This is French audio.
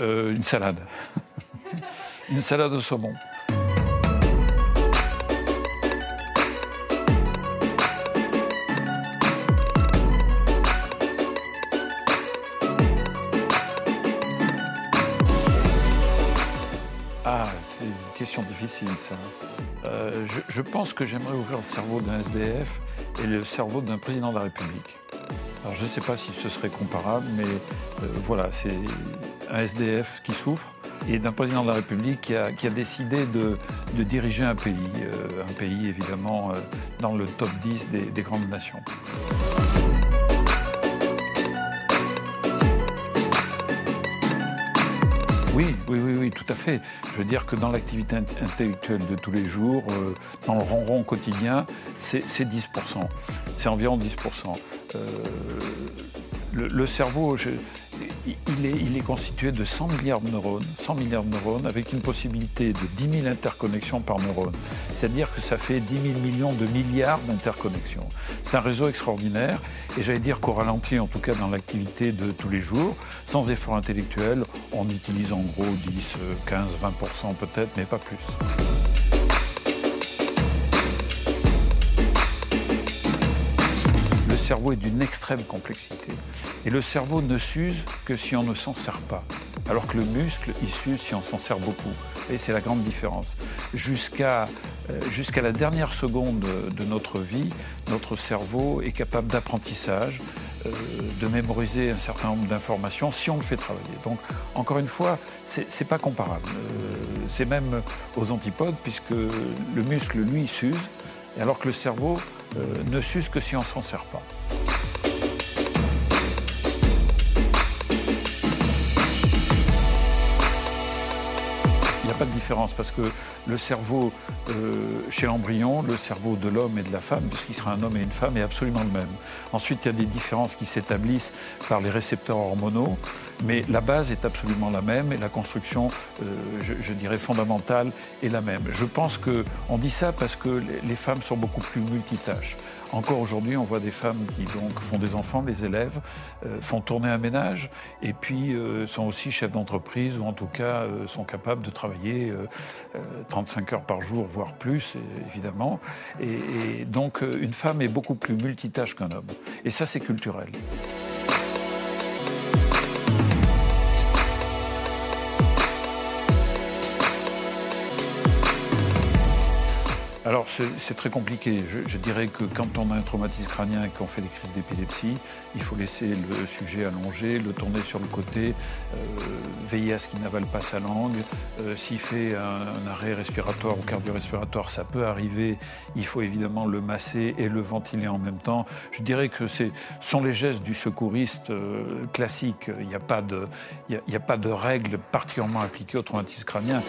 Euh, une salade. une salade au saumon. Ah, c'est une question difficile ça. Euh, je, je pense que j'aimerais ouvrir le cerveau d'un SDF et le cerveau d'un président de la République. Alors je ne sais pas si ce serait comparable, mais euh, voilà, c'est un SDF qui souffre et d'un président de la République qui a, qui a décidé de, de, diriger un pays, euh, un pays évidemment euh, dans le top 10 des, des grandes nations. Oui, oui, oui, oui, tout à fait. Je veux dire que dans l'activité intellectuelle de tous les jours, euh, dans le ronron quotidien, c'est 10%. C'est environ 10%. Euh, le, le, cerveau, je, il, est, constitué de 100 milliards de neurones, 100 milliards de neurones, avec une possibilité de 10 000 interconnexions par neurone. C'est-à-dire que ça fait 10 000 millions de milliards d'interconnexions. C'est un réseau extraordinaire, et j'allais dire qu'au ralenti, en tout cas dans l'activité de tous les jours, sans effort intellectuel, on utilise en gros 10, 15, 20% peut-être, mais pas plus. Cerveau est d'une extrême complexité. Et le cerveau ne s'use que si on ne s'en sert pas. Alors que le muscle, il s'use si on s'en sert beaucoup. Et c'est la grande différence. Jusqu'à euh, la dernière seconde de notre vie, notre cerveau est capable d'apprentissage, euh, de mémoriser un certain nombre d'informations si on le fait travailler. Donc, encore une fois, c'est pas comparable. Euh, c'est même aux antipodes, puisque le muscle, lui, s'use, alors que le cerveau ne s'use que si on s'en sert pas. N'y a pas de différence parce que le cerveau euh, chez l'embryon, le cerveau de l'homme et de la femme, puisqu'il sera un homme et une femme, est absolument le même. Ensuite, il y a des différences qui s'établissent par les récepteurs hormonaux, mais la base est absolument la même et la construction, euh, je, dirais, fondamentale est la même. Je pense qu'on dit ça parce que les femmes sont beaucoup plus multitâches. Encore aujourd'hui, on voit des femmes qui donc font des enfants, des élèves, euh, font tourner un ménage et puis euh, sont aussi chefs d'entreprise ou en tout cas euh, sont capables de travailler 35 heures par jour, voire plus, évidemment. Et, et donc une femme est beaucoup plus multitâche qu'un homme. Et ça, c'est culturel. Alors c'est très compliqué. Je, dirais que quand on a un traumatisme crânien et qu'on fait des crises d'épilepsie, il faut laisser le sujet allongé, le tourner sur le côté, euh, veiller à ce qu'il n'avale pas sa langue. Euh, S'il fait un, arrêt respiratoire ou cardio-respiratoire, ça peut arriver. Il faut évidemment le masser et le ventiler en même temps. Je dirais que ce sont les gestes du secouriste euh, classique. Il n'y a pas de règles particulièrement appliquées au traumatisme crânien.